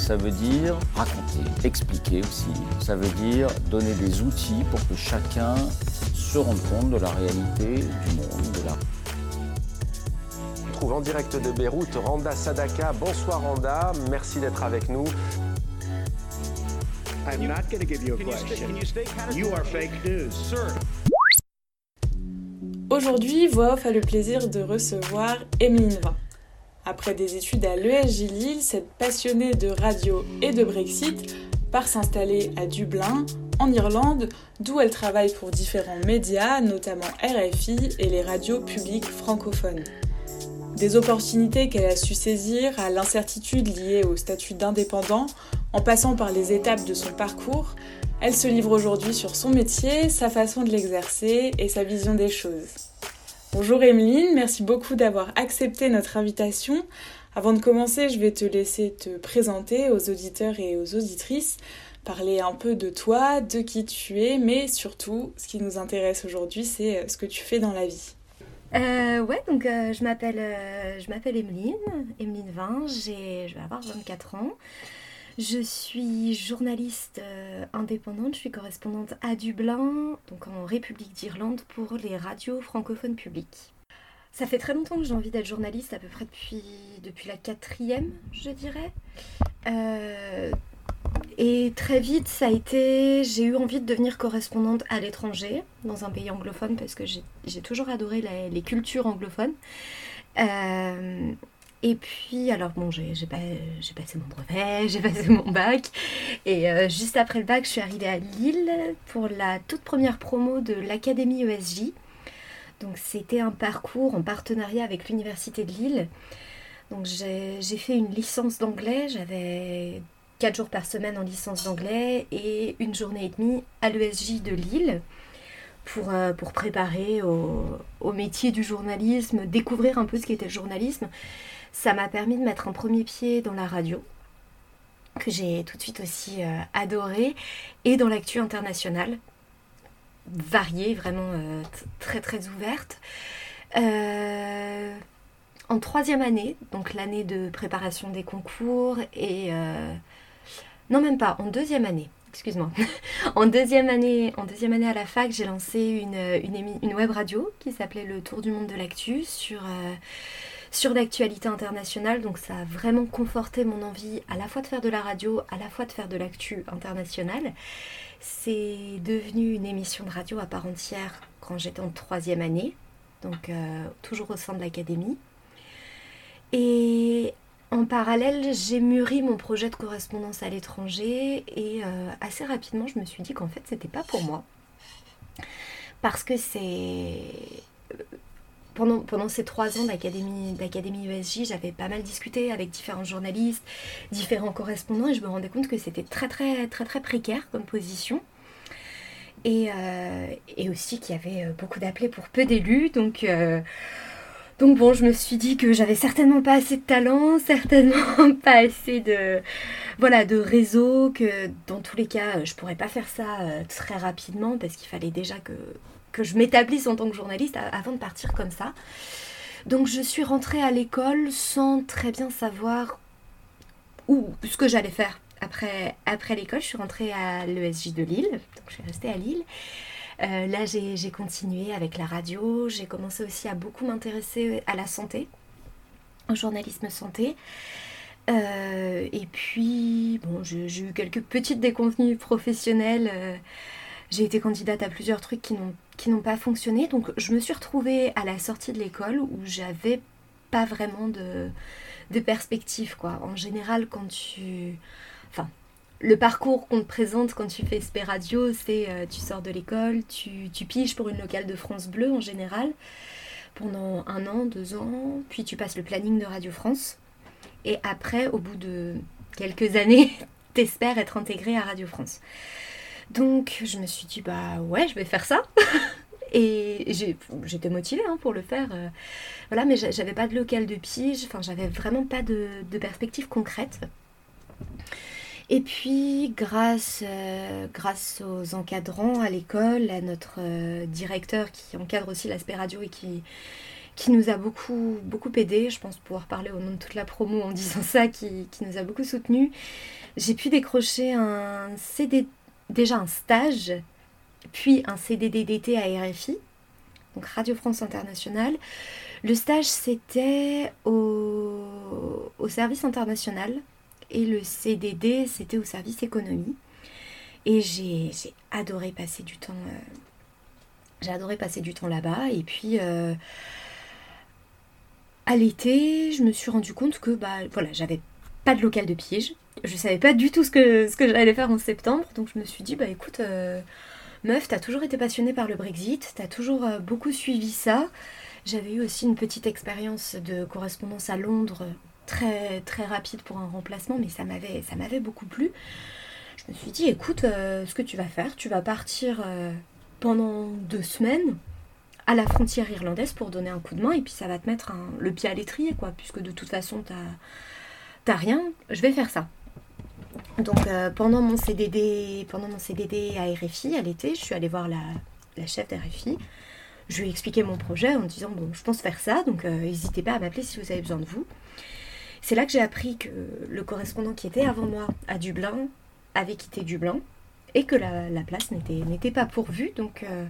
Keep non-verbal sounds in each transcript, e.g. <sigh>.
ça veut dire raconter, expliquer aussi. Ça veut dire donner des outils pour que chacun se rende compte de la réalité du monde, de la On trouve en direct de Beyrouth Randa Sadaka. Bonsoir Randa, merci d'être avec nous. I'm not going to give you a question. You are fake news. Aujourd'hui, Voix Off a le plaisir de recevoir Emeline Vin. Après des études à l'ESJ Lille, cette passionnée de radio et de Brexit part s'installer à Dublin, en Irlande, d'où elle travaille pour différents médias, notamment RFI et les radios publiques francophones. Des opportunités qu'elle a su saisir à l'incertitude liée au statut d'indépendant, en passant par les étapes de son parcours, elle se livre aujourd'hui sur son métier, sa façon de l'exercer et sa vision des choses. Bonjour Emeline, merci beaucoup d'avoir accepté notre invitation. Avant de commencer, je vais te laisser te présenter aux auditeurs et aux auditrices, parler un peu de toi, de qui tu es, mais surtout, ce qui nous intéresse aujourd'hui, c'est euh, ce que tu fais dans la vie. Euh, ouais, donc euh, je m'appelle euh, je m'appelle Emeline, Emeline Vin, j'ai je vais avoir 24 ans. Je suis journaliste euh, indépendante, je suis correspondante à Dublin, donc en République d'Irlande pour les radios francophones publiques. Ça fait très longtemps que j'ai envie d'être journaliste, à peu près depuis, depuis la quatrième, je dirais. Euh, et très vite, ça a été. J'ai eu envie de devenir correspondante à l'étranger, dans un pays anglophone, parce que j'ai toujours adoré les cultures anglophones. Euh, et puis, alors bon, j'ai j'ai pas- j'ai passé mon brevet, <laughs> j'ai passé mon bac. Et euh, juste après le bac, je suis arrivée à Lille pour la toute première promo de l'Académie ESJ. Donc, c'était un parcours en partenariat avec l'Université de Lille. Donc, j'ai fait une licence d'anglais. J'avais 4 jours par semaine en licence d'anglais et une journée et demie à l'ESJ de Lille pour, euh, préparer au métier du journalisme, découvrir un peu ce qu'était le journalisme. Ça m'a permis de mettre un premier pied dans la radio, que j'ai tout de suite aussi euh, adoré, et dans l'actu internationale, variée, vraiment euh, très très ouverte. Euh, en troisième année, donc l'année de préparation des concours, et... euh, non, même pas, en deuxième année, excuse-moi. <laughs> en, deuxième année, en deuxième année à la fac, j'ai lancé une, une, web radio qui s'appelait Le Tour du monde de l'actu sur, sur l'actualité internationale. Donc ça a vraiment conforté mon envie à la fois de faire de la radio, à la fois de faire de l'actu internationale. C'est devenu une émission de radio à part entière quand j'étais en troisième année, donc euh, toujours au sein de l'académie. Et en parallèle, j'ai mûri mon projet de correspondance à l'étranger et euh, assez rapidement, je me suis dit qu'en fait, c'était pas pour moi. Parce que c'est. Pendant, ces trois ans d'académie ESJ, j'avais pas mal discuté avec différents journalistes, différents correspondants, et je me rendais compte que c'était très très très très précaire comme position. Et, euh, aussi qu'il y avait euh, beaucoup d'appelés pour peu d'élus, donc euh, donc bon, je me suis dit que j'avais certainement pas assez de talent, <laughs> certainement pas assez de voilà de réseau, que dans tous les cas, je pourrais pas faire ça très rapidement parce qu'il fallait déjà que que je m'établisse en tant que journaliste avant de partir comme ça. Donc je suis rentrée à l'école sans très bien savoir où ce que j'allais faire après après l'école. Je suis rentrée à l'ESJ de Lille, donc je suis restée à Lille. Euh, là, j'ai j'ai continué avec la radio. J'ai commencé aussi à beaucoup m'intéresser à la santé, au journalisme santé. Euh, et puis, bon, j'ai eu quelques petites déconvenues professionnelles. Euh, j'ai été candidate à plusieurs trucs qui n'ont pas fonctionné. Donc, je me suis retrouvée à la sortie de l'école où j'avais pas vraiment de, de perspective, quoi. En général, quand tu... Enfin, le parcours qu'on te présente quand tu fais SP Radio, c'est euh, tu sors de l'école, tu, tu piges pour une locale de France Bleu en général pendant un an, deux ans, puis tu passes le planning de Radio France. Et après, au bout de quelques années, <laughs> t'espères être intégré à Radio France. Donc je me suis dit, bah ouais, je vais faire ça. <laughs> Et j'étais motivée hein, pour le faire. Euh. voilà, mais j'avais pas de local de pige, enfin j'avais vraiment pas de, perspective concrète. Et puis, grâce, euh, grâce aux encadrants à l'école, à notre euh, directeur qui encadre aussi l'aspect radio et qui, qui nous a beaucoup, beaucoup aidé, je pense pouvoir parler au nom de toute la promo en <laughs> disant ça, qui, qui nous a beaucoup soutenu, j'ai pu décrocher un CD, déjà un stage puis un CDD d'été à RFI, donc Radio France Internationale. Le stage, c'était au, service international et le CDD, c'était au service économie. Et j'ai adoré passer du temps. Euh, j'ai adoré passer du temps là-bas. Et puis, euh, à l'été, je me suis rendu compte que bah, voilà, j'avais pas de local de piège. Je savais pas du tout ce que, j'allais faire en septembre. Donc, je me suis dit, bah écoute. Euh, Meuf, t'as toujours été passionnée par le Brexit, t'as toujours euh, beaucoup suivi ça. J'avais eu aussi une petite expérience de correspondance à Londres, très très rapide pour un remplacement, mais ça m'avait ça m'avait beaucoup plu. Je me suis dit, écoute, euh, ce que tu vas faire, tu vas partir pendant deux semaines à la frontière irlandaise pour donner un coup de main, et puis ça va te mettre le pied à l'étrier, quoi, puisque de toute façon t'as t'as rien. Je vais faire ça. Donc euh, pendant mon CDD, pendant mon CDD à RFI à l'été, je suis allée voir la, chef d'RFI. Je lui ai expliqué mon projet en disant bon, je pense faire ça, donc euh, n'hésitez pas à m'appeler si vous avez besoin de vous. C'est là que j'ai appris que le correspondant qui était avant moi à Dublin avait quitté Dublin et que la, place n'était pas pourvue. Donc, euh,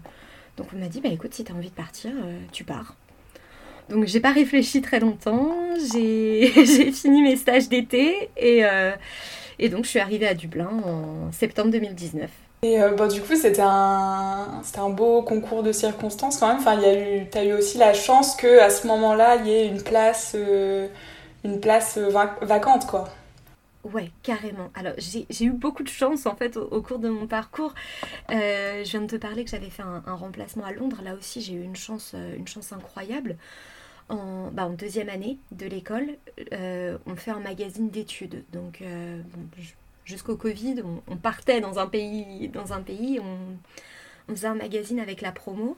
donc on m'a dit bah écoute, si tu as envie de partir, tu pars. Donc j'ai pas réfléchi très longtemps, j'ai <laughs> fini mes stages d'été et, et donc, je suis arrivée à Dublin en septembre 2019. Et euh, bah, du coup, c'était un, un beau concours de circonstances quand même. Enfin, tu as eu aussi la chance qu'à ce moment-là, il y ait une place, euh, une place vacante, quoi. Ouais, carrément. Alors, j'ai eu beaucoup de chance en fait au, cours de mon parcours. Euh, je viens de te parler que j'avais fait un, un, remplacement à Londres. Là aussi, j'ai eu une chance, une chance incroyable en, bah, en deuxième année de l'école, euh, on fait un magazine d'études. Donc, euh, jusqu'au Covid, on, partait dans un pays, dans un pays on, faisait un magazine avec la promo.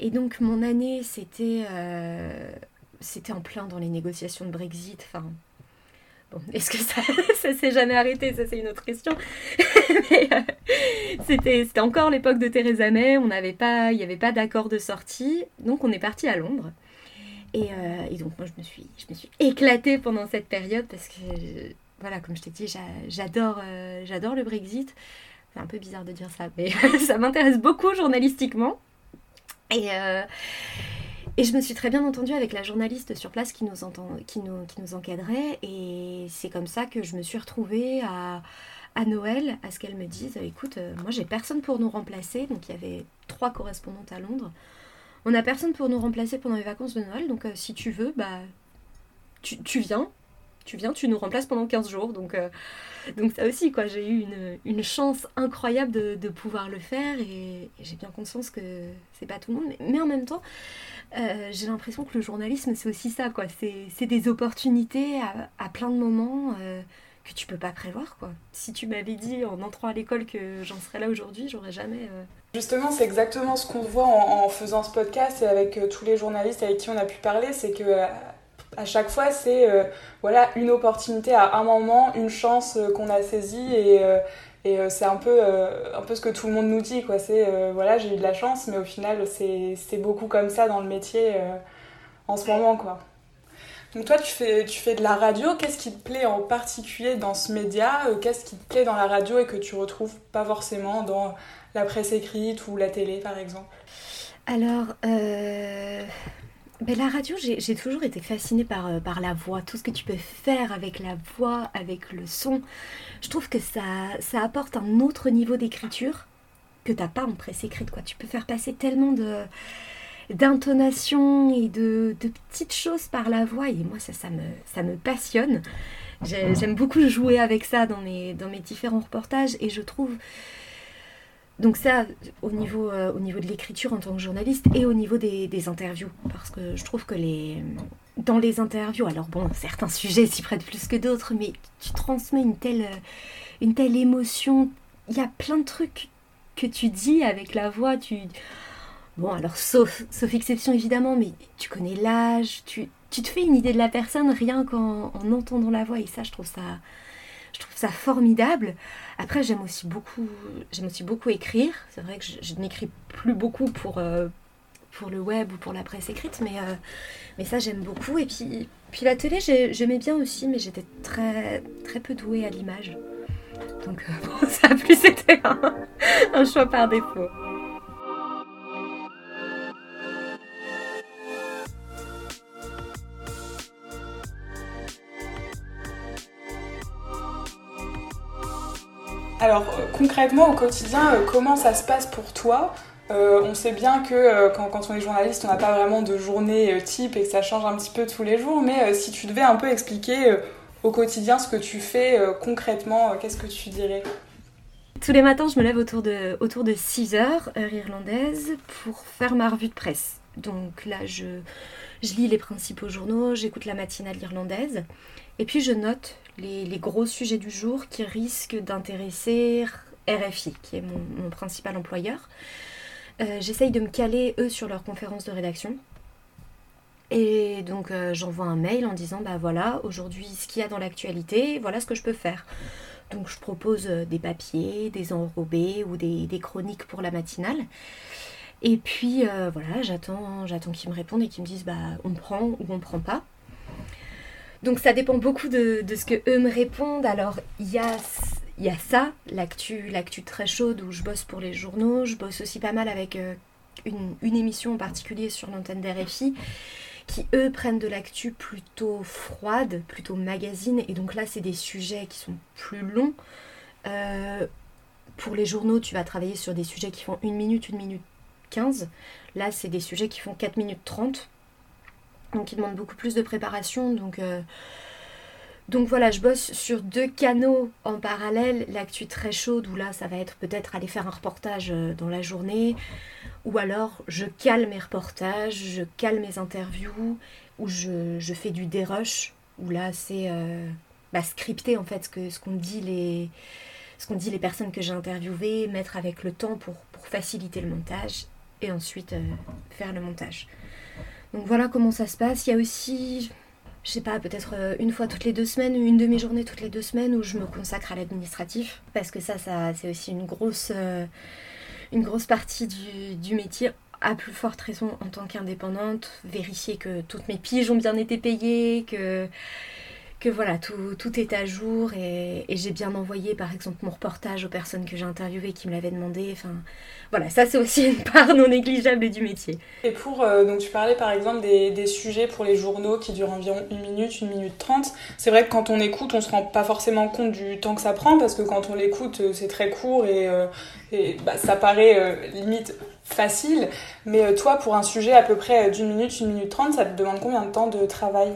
Et donc, mon année, c'était euh, c'était en plein dans les négociations de Brexit. Enfin, <laughs> est-ce que ça, <laughs> ça s'est jamais arrêté? Ça, c'est une autre question. <laughs> Mais c'était, c'était encore l'époque de Theresa May. Il n'y avait pas d'accord de sortie. Donc, on est parti à Londres. Euh, et, donc moi je me suis, je me suis éclatée pendant cette période parce que, voilà, comme je t'ai dit, j'adore, euh, j'adore le Brexit. C'est un peu bizarre de dire ça, mais <laughs> ça m'intéresse beaucoup journalistiquement. Et, euh, et je me suis très bien entendue avec la journaliste sur place qui nous, entend, qui nous, qui nous encadrait. Et c'est comme ça que je me suis retrouvée à, à Noël, à ce qu'elle me dise, écoute, moi j'ai personne pour nous remplacer. Donc il y avait trois correspondantes à Londres. On n'a personne pour nous remplacer pendant les vacances de Noël, donc euh, si tu veux, bah tu, viens, tu viens, tu nous remplaces pendant 15 jours. Donc, euh, donc ça aussi, quoi, j'ai eu une, chance incroyable de, pouvoir le faire et, j'ai bien conscience que c'est pas tout le monde. Mais, en même temps, euh, j'ai l'impression que le journalisme, c'est aussi ça, quoi. C'est des opportunités à, plein de moments que tu peux pas prévoir, quoi. Si tu m'avais dit en entrant à l'école que j'en serais là aujourd'hui, j'aurais jamais... Justement, c'est exactement ce qu'on voit en, faisant ce podcast et avec euh, tous les journalistes avec qui on a pu parler, c'est que euh, à chaque fois, c'est euh, voilà une opportunité à un moment, une chance qu'on a saisie et, et c'est un peu un peu ce que tout le monde nous dit quoi. C'est voilà j'ai eu de la chance, mais au final c'est beaucoup comme ça dans le métier en ce moment quoi. Donc toi, tu fais, tu fais de la radio. Qu'est-ce qui te plaît en particulier dans ce média? Qu'est-ce qui te plaît dans la radio et que tu retrouves pas forcément dans la presse écrite ou la télé, par exemple? Alors, euh, ben, La radio, j'ai toujours été fascinée par, euh, par la voix, tout ce que tu peux faire avec la voix, avec le son. Je trouve que ça, ça apporte un autre niveau d'écriture que t'as pas en presse écrite. Quoi. Tu peux faire passer tellement de d'intonation et de, petites choses par la voix et moi ça, ça, me, ça me passionne. J'aime beaucoup jouer avec ça dans mes, dans mes différents reportages et je trouve donc ça, au niveau, euh, au niveau de l'écriture en tant que journaliste et au niveau des, des, interviews, parce que je trouve que les, dans les interviews, alors bon, certains sujets s'y prêtent plus que d'autres, mais tu transmets une telle, une telle émotion. Il y a plein de trucs que tu dis avec la voix. Tu... Bon, alors sauf, sauf exception évidemment, mais tu connais l'âge, tu, te fais une idée de la personne rien qu'en en entendant la voix, et ça, je trouve ça, formidable. Après, j'aime aussi beaucoup, j'aime aussi beaucoup écrire. C'est vrai que je, n'écris plus beaucoup pour, euh, pour le web ou pour la presse écrite, mais, euh, ça, j'aime beaucoup. Et puis, puis la télé, j'aimais bien aussi, mais j'étais très, très peu douée à l'image. Donc, euh, <laughs> ça a plus été un choix par défaut. Alors euh, concrètement au quotidien, euh, comment ça se passe pour toi euh, On sait bien que quand, on est journaliste, on n'a pas vraiment de journée type et que ça change un petit peu tous les jours, mais si tu devais un peu expliquer au quotidien ce que tu fais concrètement, qu'est-ce que tu dirais tous les matins, je me lève autour de, autour de 6 heures, heure irlandaise, pour faire ma revue de presse. Donc là, je, je lis les principaux journaux, j'écoute la matinale irlandaise, et puis je note les, gros sujets du jour qui risquent d'intéresser RFI, qui est mon, principal employeur. Euh, J'essaye de me caler, eux, sur leur conférence de rédaction. Et donc euh, j'envoie un mail en disant, bah voilà, aujourd'hui ce qu'il y a dans l'actualité, voilà ce que je peux faire. Donc je propose euh, des papiers, des enrobés ou des chroniques pour la matinale. Et puis euh, voilà, j'attends, j'attends qu'ils me répondent et qu'ils me disent bah on prend ou on prend pas. Donc ça dépend beaucoup de, de ce que eux me répondent. Alors il y a, y a ça, l'actu, l'actu très chaude où je bosse pour les journaux. Je bosse aussi pas mal avec euh, une, une, émission en particulier sur l'antenne d'RFI qui eux prennent de l'actu plutôt froide, plutôt magazine. Et donc là c'est des sujets qui sont plus longs. Euh, pour les journaux, tu vas travailler sur des sujets qui font une minute, une minute 15. Là, c'est des sujets qui font 4 minutes 30. Donc, ils demandent beaucoup plus de préparation. Donc, euh, donc voilà, je bosse sur deux canaux en parallèle. L'actu très chaude, où là, ça va être peut-être aller faire un reportage euh, dans la journée. Ou alors, je cale mes reportages, je cale mes interviews, ou je, fais du dérush, où là, c'est euh, bah, scripté en fait ce ce qu'on dit les ce qu'on dit les personnes que j'ai interviewées, mettre avec le temps pour faciliter le montage et ensuite euh, faire le montage. Donc voilà comment ça se passe. Il y a aussi, je sais pas, peut-être euh, une fois toutes les deux semaines une demi-journée toutes les deux semaines où je me consacre à l'administratif parce que ça, c'est aussi une grosse, euh, une grosse partie du métier à plus forte raison en tant qu'indépendante, vérifier que toutes mes piges ont bien été payées, que que voilà, tout, tout, est à jour et, j'ai bien envoyé par exemple mon reportage aux personnes que j'ai interviewées qui me l'avaient demandé. Enfin, voilà, ça c'est aussi une part non négligeable du métier. Et pour, euh, donc tu parlais par exemple des, sujets pour les journaux qui durent environ une minute, une minute trente. C'est vrai que quand on écoute, on se rend pas forcément compte du temps que ça prend parce que quand on l'écoute, euh, c'est très court et, euh, bah, ça paraît limite facile. Mais toi, pour un sujet à peu près d'une minute, une minute trente, ça te demande combien de temps de travail?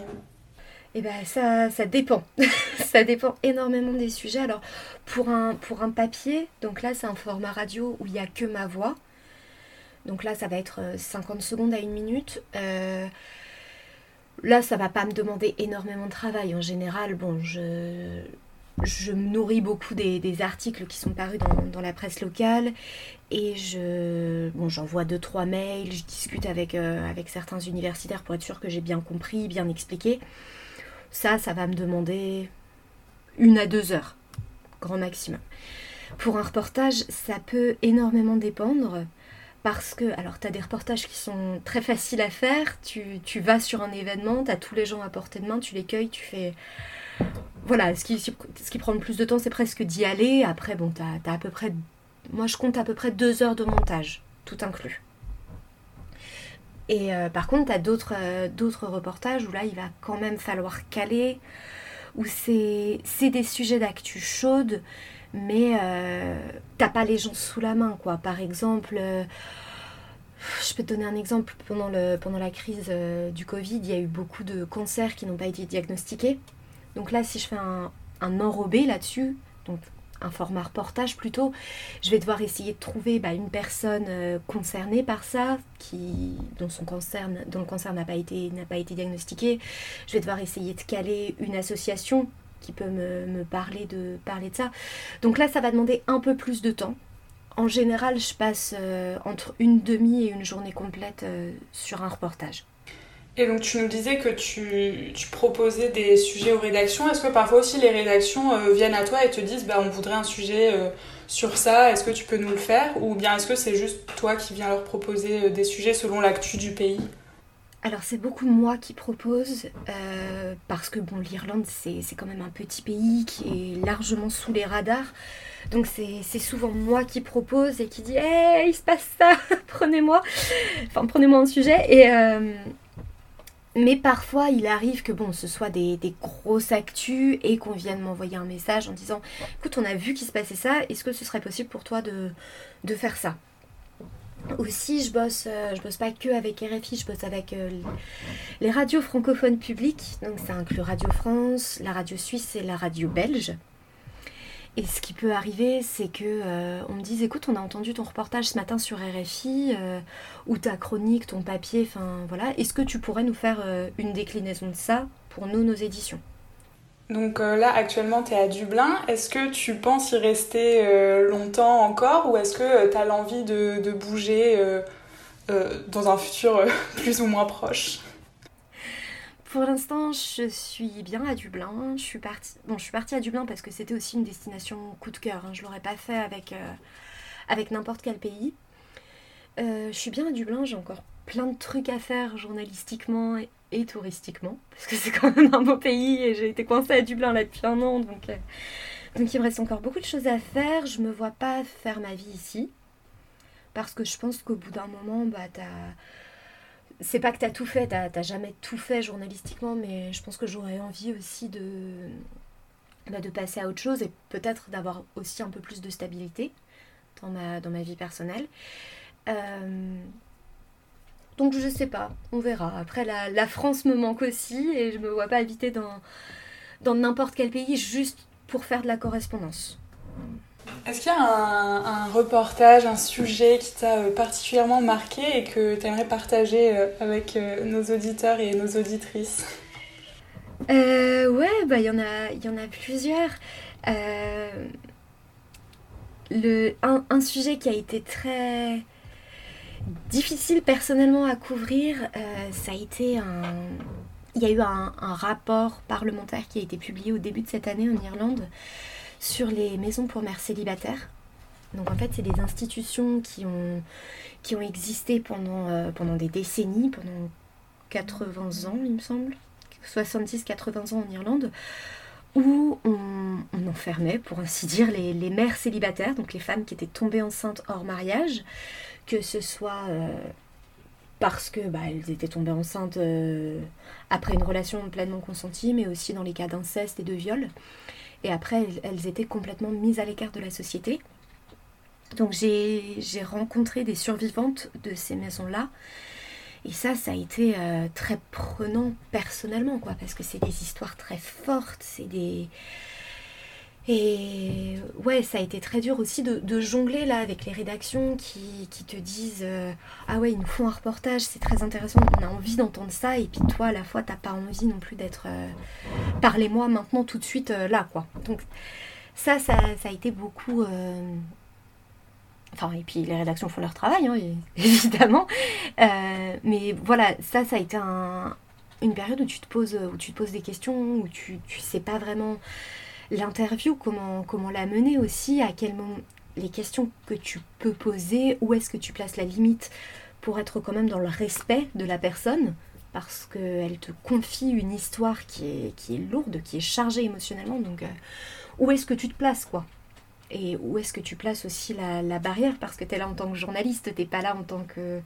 Eh ben ça, dépend. <laughs> ça dépend énormément des sujets. Alors pour un, papier, donc là c'est un format radio où il n'y a que ma voix. Donc là ça va être 50 secondes à une minute. Euh, là ça va pas me demander énormément de travail. En général, bon, je, me nourris beaucoup des, articles qui sont parus dans, la presse locale et je bon, j'envoie deux trois mails, je discute avec, euh, avec certains universitaires pour être sûr que j'ai bien compris, bien expliqué. Ça, ça va me demander une à deux heures, grand maximum. Pour un reportage, ça peut énormément dépendre parce que, alors, tu as des reportages qui sont très faciles à faire. Tu, tu vas sur un événement, tu as tous les gens à portée de main, tu les cueilles, tu fais. Voilà, ce qui, prend le plus de temps, c'est presque d'y aller. Après, bon, tu as à peu près. Moi, je compte à peu près deux heures de montage, tout inclus. Et par contre, tu as d'autres reportages où là, il va quand même falloir caler, où c'est des sujets d'actu chaude, mais t'as pas les gens sous la main, quoi. Par exemple je peux te donner un exemple. Pendant, le, pendant la crise euh, du Covid, il y a eu beaucoup de cancers qui n'ont pas été diagnostiqués. Donc là, si je fais un, un enrobé là-dessus, donc un format reportage plutôt, je vais devoir essayer de trouver bah, une personne euh, concernée par ça, qui, dont, son cancer, dont le cancer n'a pas, été, pas été diagnostiqué. Je vais devoir essayer de caler une association qui peut me, parler, de, parler de ça. Donc là, ça va demander un peu plus de temps en général, je passe euh, entre une demi et une journée complète euh, sur un reportage. Et donc tu nous disais que tu, proposais des sujets aux rédactions. Est-ce que parfois aussi les rédactions euh, viennent à toi et te disent bah, on voudrait un sujet sur ça, est-ce que tu peux nous le faire? Ou bien est-ce que c'est juste toi qui viens leur proposer des sujets selon l'actu du pays? Alors c'est beaucoup moi qui propose, parce que bon l'Irlande c'est quand même un petit pays qui est largement sous les radars. Donc c'est souvent moi qui propose et qui dit Hey, il se passe ça, <laughs> prenez-moi. Enfin, prenez-moi un sujet. Et, euh, mais parfois, il arrive que bon, ce soit des, des grosses actus et qu'on vienne m'envoyer un message en disant Écoute, on a vu qu'il se passait ça, est-ce que ce serait possible pour toi de, faire ça? Aussi, je bosse, euh, je bosse pas que avec RFI, je bosse avec euh, les radios francophones publiques. Donc ça inclut Radio France, la radio suisse et la radio belge. Et ce qui peut arriver, c'est que euh, on me dise écoute, on a entendu ton reportage ce matin sur RFI, euh, ou ta chronique, ton papier, enfin voilà, est-ce que tu pourrais nous faire euh, une déclinaison de ça pour nous, nos éditions? Donc là, actuellement, tu es à Dublin. Est-ce que tu penses y rester longtemps encore ou est-ce que tu as l'envie de, de bouger dans un futur <laughs> plus ou moins proche? Pour l'instant, je suis bien à Dublin. Je suis partie, bon, je suis partie à Dublin parce que c'était aussi une destination coup de cœur. Hein. Je l'aurais pas fait avec, euh, avec n'importe quel pays. Euh, je suis bien à Dublin. J'ai encore plein de trucs à faire journalistiquement et, touristiquement parce que c'est <laughs> quand même un beau pays et j'ai été coincée à Dublin là depuis un an, donc euh, donc il me reste encore beaucoup de choses à faire. Je me vois pas faire ma vie ici parce que je pense qu'au bout d'un moment, bah t'as c'est pas que tu as tout fait, tu jamais tout fait journalistiquement, mais je pense que j'aurais envie aussi de, bah, de passer à autre chose et peut-être d'avoir aussi un peu plus de stabilité dans ma, dans ma vie personnelle. Euh, donc je sais pas, on verra. Après la, la, France me manque aussi et je me vois pas habiter dans, dans n'importe quel pays juste pour faire de la correspondance. Est-ce qu'il y a un, reportage, un sujet qui t'a euh, particulièrement marqué et que tu aimerais partager euh, avec euh, nos auditeurs et nos auditrices? Ouais, bah il y, en a, y en a plusieurs. le, un, sujet qui a été très difficile personnellement à couvrir, ça a été un... Il y a eu un, un rapport parlementaire qui a été publié au début de cette année en Irlande sur les maisons pour mères célibataires. Donc en fait, c'est des institutions qui ont, existé pendant, euh, pendant des décennies, pendant 80 ans, il me semble, 70-80 ans en Irlande, où on, enfermait, pour ainsi dire, les, mères célibataires, donc les femmes qui étaient tombées enceintes hors mariage, que ce soit euh, parce que bah, étaient tombées enceintes euh, après une relation pleinement consentie, mais aussi dans les cas d'inceste et de viol. Et après, elles, étaient complètement mises à l'écart de la société. Donc j'ai rencontré des survivantes de ces maisons-là. Et ça, ça a été euh, très prenant personnellement, quoi, parce que c'est des histoires très fortes, c'est des, et ouais, ça a été très dur aussi de, jongler là avec les rédactions qui, te disent euh, Ah ouais, ils nous font un reportage, c'est très intéressant, on a envie d'entendre ça, et puis toi à la fois t'as pas envie non plus d'être euh, Parlez-moi maintenant tout de suite euh, là quoi. Donc ça, ça, a été beaucoup. Enfin, et puis les rédactions font leur travail, hein, <laughs> évidemment. mais voilà, ça, ça a été une période où tu te poses, où tu te poses des questions, où tu, tu sais pas vraiment l'interview, comment, comment la mener aussi, à quel moment les questions que tu peux poser, où est-ce que tu places la limite pour être quand même dans le respect de la personne, parce qu'elle te confie une histoire qui est, lourde, qui est chargée émotionnellement, donc euh, où est-ce que tu te places quoi? Et où est-ce que tu places aussi la, barrière? Parce que tu es là en tant que journaliste, t'es pas là en tant que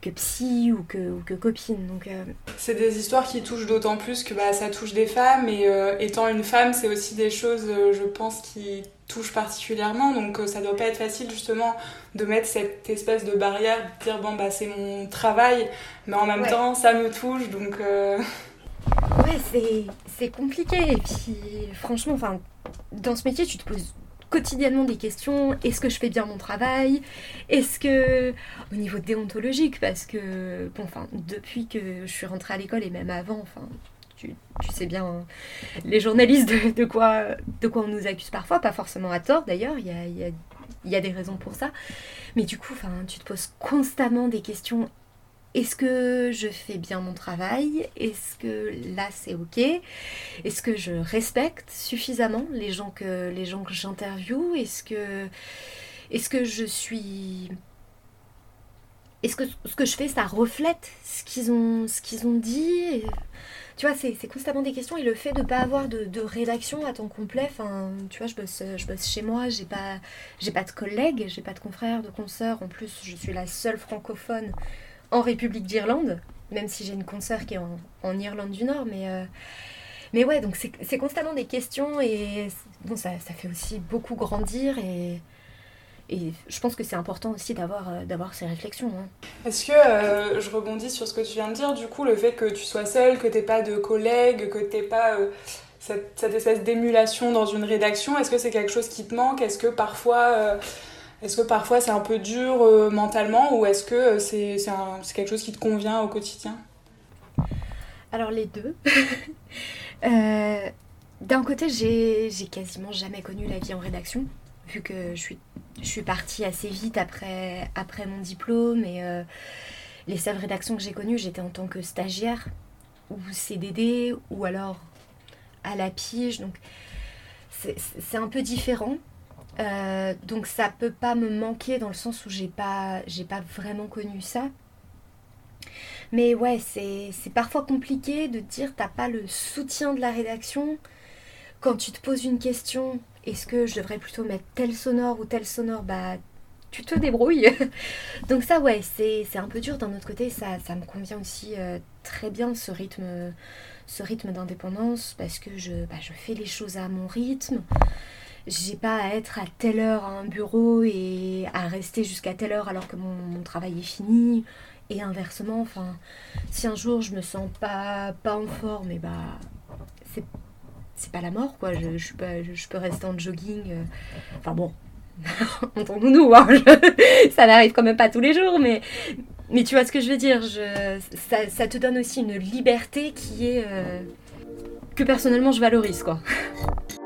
que psy ou que, ou que copine. Donc, euh, C'est des histoires qui touchent d'autant plus que bah, ça touche des femmes et euh, étant une femme, c'est aussi des choses, euh, je pense, qui touchent particulièrement. Donc ça doit pas être facile justement de mettre cette espèce de barrière, de dire bon bah c'est mon travail, mais en même Ouais. temps ça me touche donc. ouais, c'est, c'est compliqué. Et puis, franchement, enfin, dans ce métier, tu te poses quotidiennement des questions. Est-ce que je fais bien mon travail? Est-ce que, au niveau déontologique, parce que, bon, enfin, depuis que je suis rentrée à l'école et même avant, enfin, tu, tu sais bien, les journalistes, de, quoi, de quoi on nous accuse parfois, pas forcément à tort d'ailleurs, il y a, y a des raisons pour ça. Mais du coup, enfin, tu te poses constamment des questions. Est-ce que je fais bien mon travail? Est-ce que là c'est ok? Est-ce que je respecte suffisamment les gens que les j'interviewe? Est-ce que est-ce que je suis est-ce que ce que je fais ça reflète ce qu'ils ont ce dit? Tu vois, c'est c'est constamment des questions et le fait de pas avoir de, rédaction à temps complet. Enfin, tu vois, je bosse je bosse chez moi, j'ai pas pas de collègues, j'ai pas de confrères, de consoeurs. En plus, je suis la seule francophone en République d'Irlande, même si j'ai une consoeur qui est en, en Irlande du Nord, mais euh, mais ouais, donc c'est constamment des questions et bon, ça, ça fait aussi beaucoup grandir et, et je pense que c'est important aussi d'avoir euh, ces réflexions. hein. Est-ce que euh, je rebondis sur ce que tu viens de dire, du coup, le fait que tu sois seule, que t'aies pas de collègues, que t'aies pas cette, cette espèce d'émulation dans une rédaction, est-ce que c'est quelque chose qui te manque? Est-ce que parfois, est-ce que parfois c'est un peu dur euh, mentalement ou est-ce que euh, c'est c'est quelque chose qui te convient au quotidien? Alors les deux. <laughs> Euh, D'un côté, j'ai quasiment jamais connu la vie en rédaction, vu que je suis, je suis partie assez vite après, après mon diplôme. Et euh, les seules rédactions que j'ai connues, j'étais en tant que stagiaire, ou CDD, ou alors à la pige. Donc c'est un peu différent. Euh, donc ça peut pas me manquer dans le sens où j'ai pas, j'ai pas vraiment connu ça. Mais ouais, c'est parfois compliqué de dire t'as pas le soutien de la rédaction. Quand tu te poses une question, est-ce que je devrais plutôt mettre tel sonore ou tel sonore? Bah, tu te débrouilles. <laughs> Donc ça, ouais, c'est c'est un peu dur. D'un autre côté, ça, me convient aussi euh, très bien ce rythme, ce rythme d'indépendance parce que je, bah, je fais les choses à mon rythme. J'ai pas à être à telle heure à un bureau et à rester jusqu'à telle heure alors que mon, travail est fini et inversement enfin si un jour je me sens pas pas en forme et bah c'est c'est pas la mort quoi je, pas- je, peux rester en jogging euh. enfin bon <laughs> entendons-nous hein, <laughs> ça n'arrive quand même pas tous les jours mais mais tu vois ce que je veux dire je, ça, ça te donne aussi une liberté qui est euh, que personnellement je valorise quoi <laughs>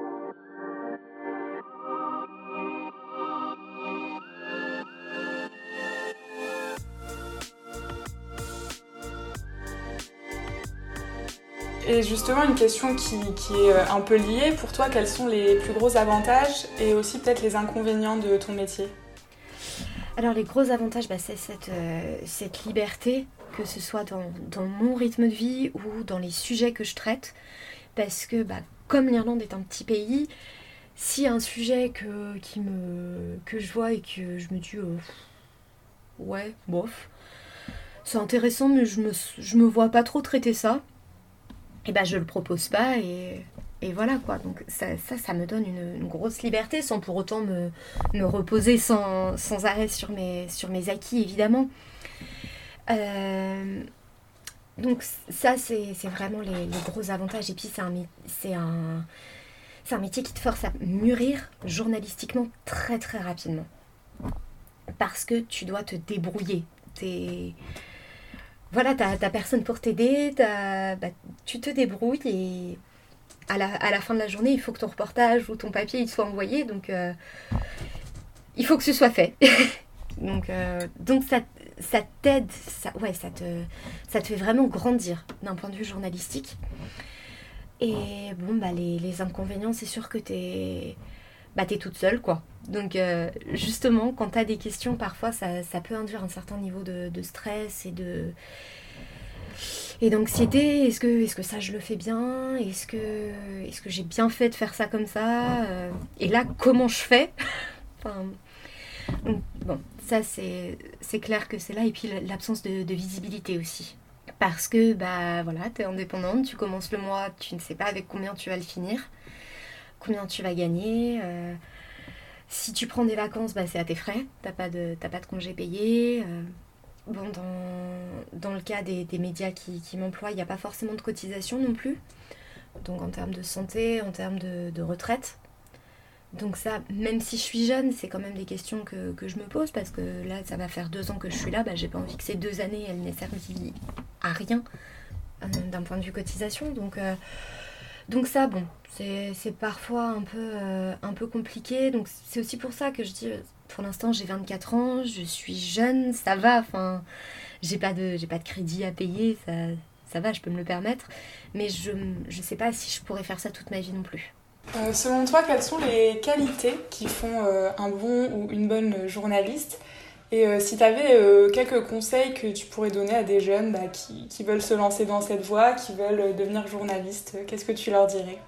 Et justement, une question qui, est euh, un peu liée, pour toi, quels sont les plus gros avantages et aussi peut-être les inconvénients de ton métier? Alors les gros avantages, bah, c'est cette, euh, cette liberté, que ce soit dans, mon rythme de vie ou dans les sujets que je traite. Parce que bah, comme l'Irlande est un petit pays, a un sujet que, que je vois et que je me dis euh, ouais, bof, c'est intéressant mais je me, je me vois pas trop traiter ça, et bah je le propose pas et, voilà quoi. Donc ça, ça, me donne une, grosse liberté sans pour autant me, reposer sans, arrêt sur mes, acquis, évidemment. Euh, donc ça, c'est vraiment les, gros avantages. Et puis, c'est un, un, un métier qui te force à mûrir journalistiquement très, très rapidement. Parce que tu dois te débrouiller. T'es... Voilà, t'as personne pour t'aider, bah, tu te débrouilles et à la, fin de la journée, il faut que ton reportage ou ton papier soit envoyé. Donc, euh, il faut que ce soit fait. <laughs> donc, euh, ça, t'aide, ça, ouais, ça te, fait vraiment grandir d'un point de vue journalistique. Et bon, bah, les, les inconvénients, c'est sûr que t'es bah, t'es toute seule, quoi. Donc, euh, justement, quand t'as des questions, parfois, ça, peut induire un certain niveau de, stress et de et d'anxiété. Est-ce que, ça, je le fais bien? Est-ce que, j'ai bien fait de faire ça comme ça? Euh, Et là, comment je fais? <laughs> Bon, ça c'est clair que c'est là, et puis l'absence de, de, visibilité aussi. Parce que, bah voilà, tu es indépendante, tu commences le mois, tu ne sais pas avec combien tu vas le finir, combien tu vas gagner. Euh, si tu prends des vacances, bah, c'est à tes frais, t'as pas de, pas de congé payé. Euh, bon, dans, dans, le cas des, des médias qui, qui m'emploient, il n'y a pas forcément de cotisation non plus. Donc en termes de santé, en termes de, retraite, donc ça, même si je suis jeune, c'est quand même des questions que, je me pose parce que là, ça va faire deux ans que je suis là, bah, j'ai pas envie que ces deux années, elles n'aient servi à rien euh, d'un point de vue cotisation. Donc, donc ça, bon, c'est parfois un peu, euh, un peu compliqué. Donc c'est aussi pour ça que je dis, pour l'instant, j'ai 24 ans, je suis jeune, ça va, enfin, j'ai pas, de, pas de crédit à payer, ça, ça va, je peux me le permettre. Mais je ne sais pas si je pourrais faire ça toute ma vie non plus. Euh, selon toi, quelles sont les qualités qui font euh, un bon ou une bonne journaliste? Et euh, si tu avais quelques conseils que tu pourrais donner à des jeunes bah, qui, veulent se lancer dans cette voie, qui veulent devenir journaliste, qu'est-ce que tu leur dirais?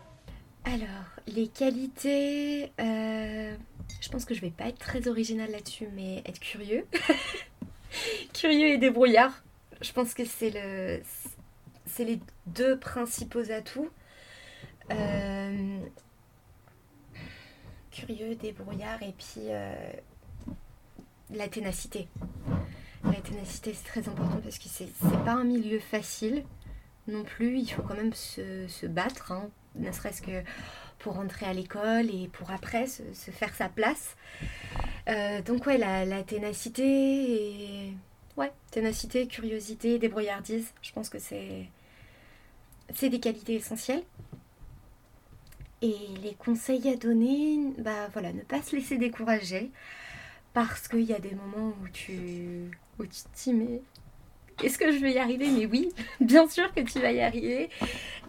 Alors, les qualités, je pense que je vais pas être très originale là-dessus, mais être curieux. <laughs> curieux et débrouillard. Je pense que c'est le, c'est les deux principaux atouts. Euh, curieux, débrouillard et puis euh, la ténacité. La ténacité, c'est très important parce que c'est pas un milieu facile non plus. Il faut quand même se, battre, hein, ne serait-ce que pour rentrer à l'école et pour après se, faire sa place. Euh, donc ouais, la, ténacité et... Ouais, ténacité, curiosité, débrouillardise, je pense que c'est c'est des qualités essentielles. Et les conseils à donner, bah voilà, ne pas se laisser décourager. Parce qu'il y a des moments où tu, où tu te dis, mais est-ce que je vais y arriver? Mais oui, <laughs> bien sûr que tu vas y arriver.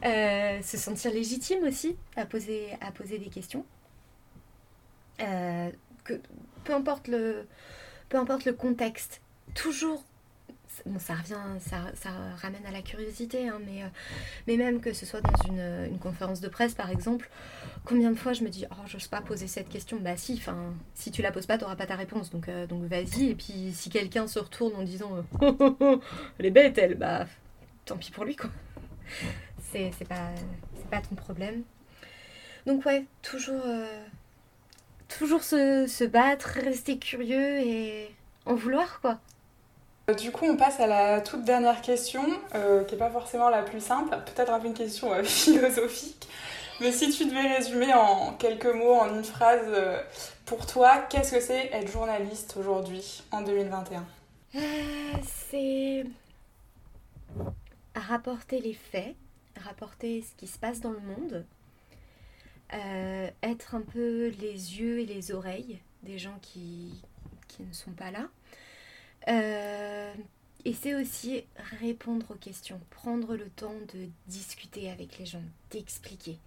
Euh, se sentir légitime aussi à poser, des questions. Euh, que, peu importe le contexte, toujours bon, ça revient, ça, ramène à la curiosité, hein, mais, euh, même que ce soit dans une, conférence de presse, par exemple, combien de fois je me dis, oh, j'ose pas poser cette question Bah si, si tu la poses pas, tu n'auras pas ta réponse, donc, euh, vas-y. Et puis si quelqu'un se retourne en disant, euh, <laughs> elle est bête, elle, bah tant pis pour lui, quoi. C'est pas, pas ton problème. Donc ouais, toujours, toujours se battre, rester curieux et en vouloir, quoi. Du coup, on passe à la toute dernière question, euh, qui n'est pas forcément la plus simple, peut-être un peu une question euh, <laughs> philosophique. Mais si tu devais résumer en quelques mots, en une phrase, euh, pour toi, qu'est-ce que c'est être journaliste aujourd'hui, en 2021 C'est rapporter les faits, rapporter ce qui se passe dans le monde, être un peu les yeux et les oreilles des gens qui, qui ne sont pas là. Euh, et c'est aussi répondre aux questions, prendre le temps de discuter avec les gens, d'expliquer.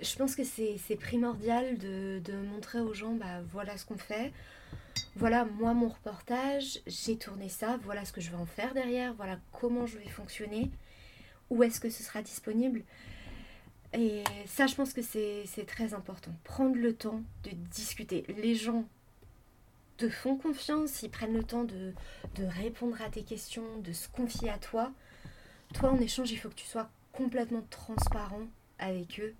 Je pense que c'est primordial de, de, montrer aux gens, bah voilà ce qu'on fait, voilà moi mon reportage, j'ai tourné ça, voilà ce que je vais en faire derrière, voilà comment je vais fonctionner, où est-ce que ce sera disponible. Et ça, je pense que c'est très important. Prendre le temps de discuter. Les gens te font confiance, ils prennent le temps de, répondre à tes questions, de se confier à toi. Toi, en échange, il faut que tu sois complètement transparent avec eux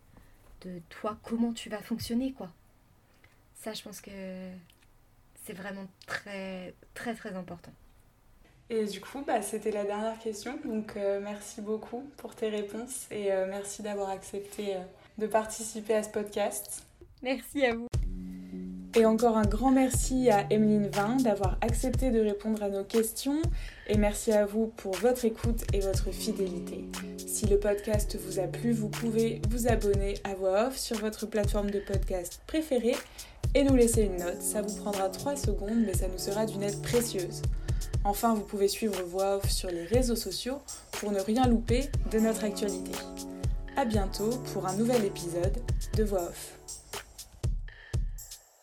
de toi, comment tu vas fonctionner, quoi. Ça, je pense que c'est vraiment très, très, très important. Et du coup, bah, c'était la dernière question. Donc, euh, merci beaucoup pour tes réponses et euh, merci d'avoir accepté euh, de participer à ce podcast. Merci à vous. Et encore un grand merci à Emeline Vin d'avoir accepté de répondre à nos questions et merci à vous pour votre écoute et votre fidélité. Si le podcast vous a plu, vous pouvez vous abonner à Voix Off sur votre plateforme de podcast préférée et nous laisser une note. Ça vous prendra 3 secondes mais ça nous sera d'une aide précieuse. Enfin, vous pouvez suivre Voix Off sur les réseaux sociaux pour ne rien louper de notre actualité. A bientôt pour un nouvel épisode de Voix Off.